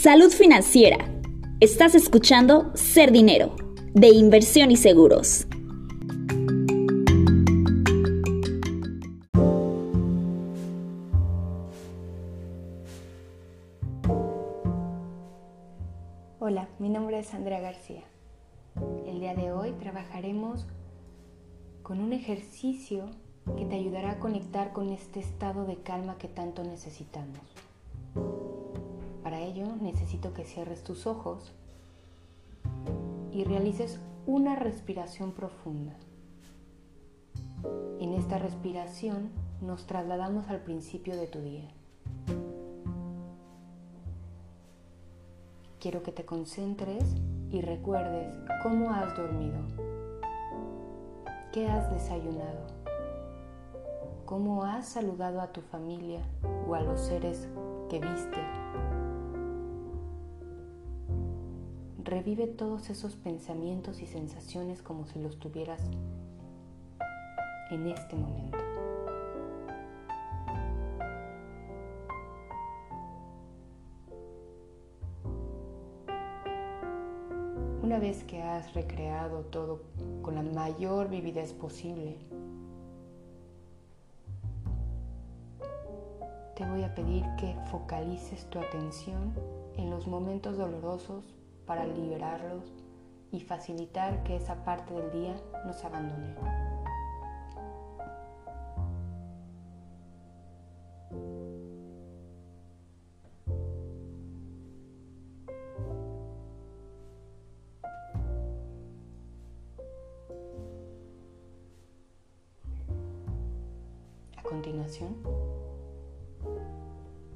Salud financiera. Estás escuchando Ser Dinero, de inversión y seguros. Hola, mi nombre es Andrea García. El día de hoy trabajaremos con un ejercicio que te ayudará a conectar con este estado de calma que tanto necesitamos. Necesito que cierres tus ojos y realices una respiración profunda. En esta respiración nos trasladamos al principio de tu día. Quiero que te concentres y recuerdes cómo has dormido, qué has desayunado, cómo has saludado a tu familia o a los seres que viste revive todos esos pensamientos y sensaciones como si los tuvieras en este momento. Una vez que has recreado todo con la mayor vividez posible, te voy a pedir que focalices tu atención en los momentos dolorosos para liberarlos y facilitar que esa parte del día nos abandone. A continuación,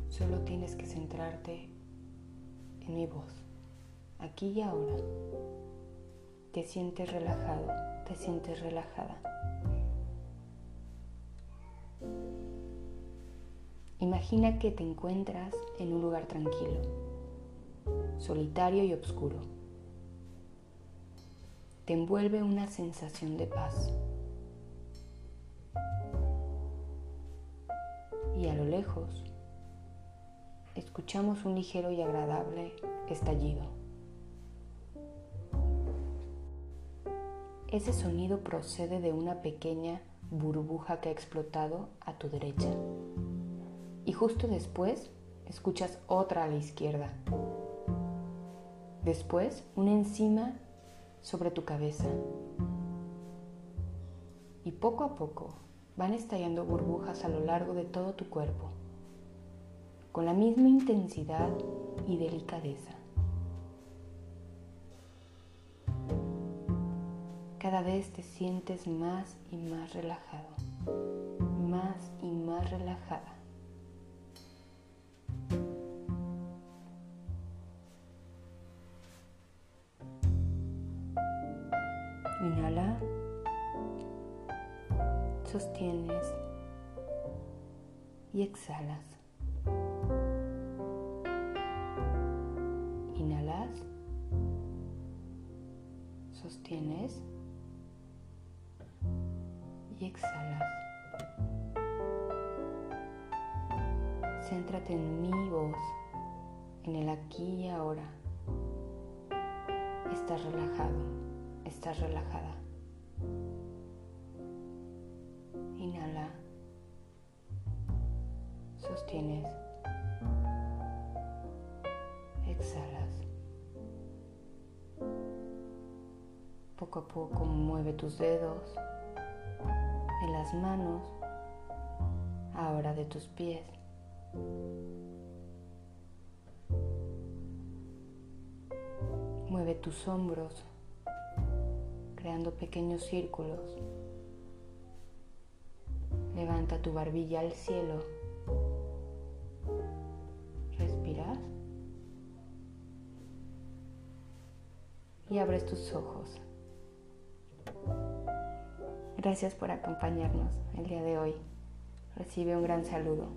solo tienes que centrarte en mi voz aquí y ahora. Te sientes relajado, te sientes relajada. Imagina que te encuentras en un lugar tranquilo, solitario y oscuro. Te envuelve una sensación de paz. Y a lo lejos, escuchamos un ligero y agradable estallido. Ese sonido procede de una pequeña burbuja que ha explotado a tu derecha. Y justo después escuchas otra a la izquierda. Después una encima sobre tu cabeza. Y poco a poco van estallando burbujas a lo largo de todo tu cuerpo, con la misma intensidad y delicadeza. Cada vez te sientes más y más relajado, más y más relajada. Inhala, sostienes. Y exhalas. Inhalas, sostienes y exhalas. Céntrate en mi voz, en el aquí y ahora. Estás relajado, estás relajada. Inhala. Sostienes. Exhalas. Poco a poco mueve tus dedos en las manos, ahora de tus pies. Mueve tus hombros, creando pequeños círculos. Levanta tu barbilla al cielo. Respiras. Y abres tus ojos. Gracias por acompañarnos el día de hoy. Recibe un gran saludo.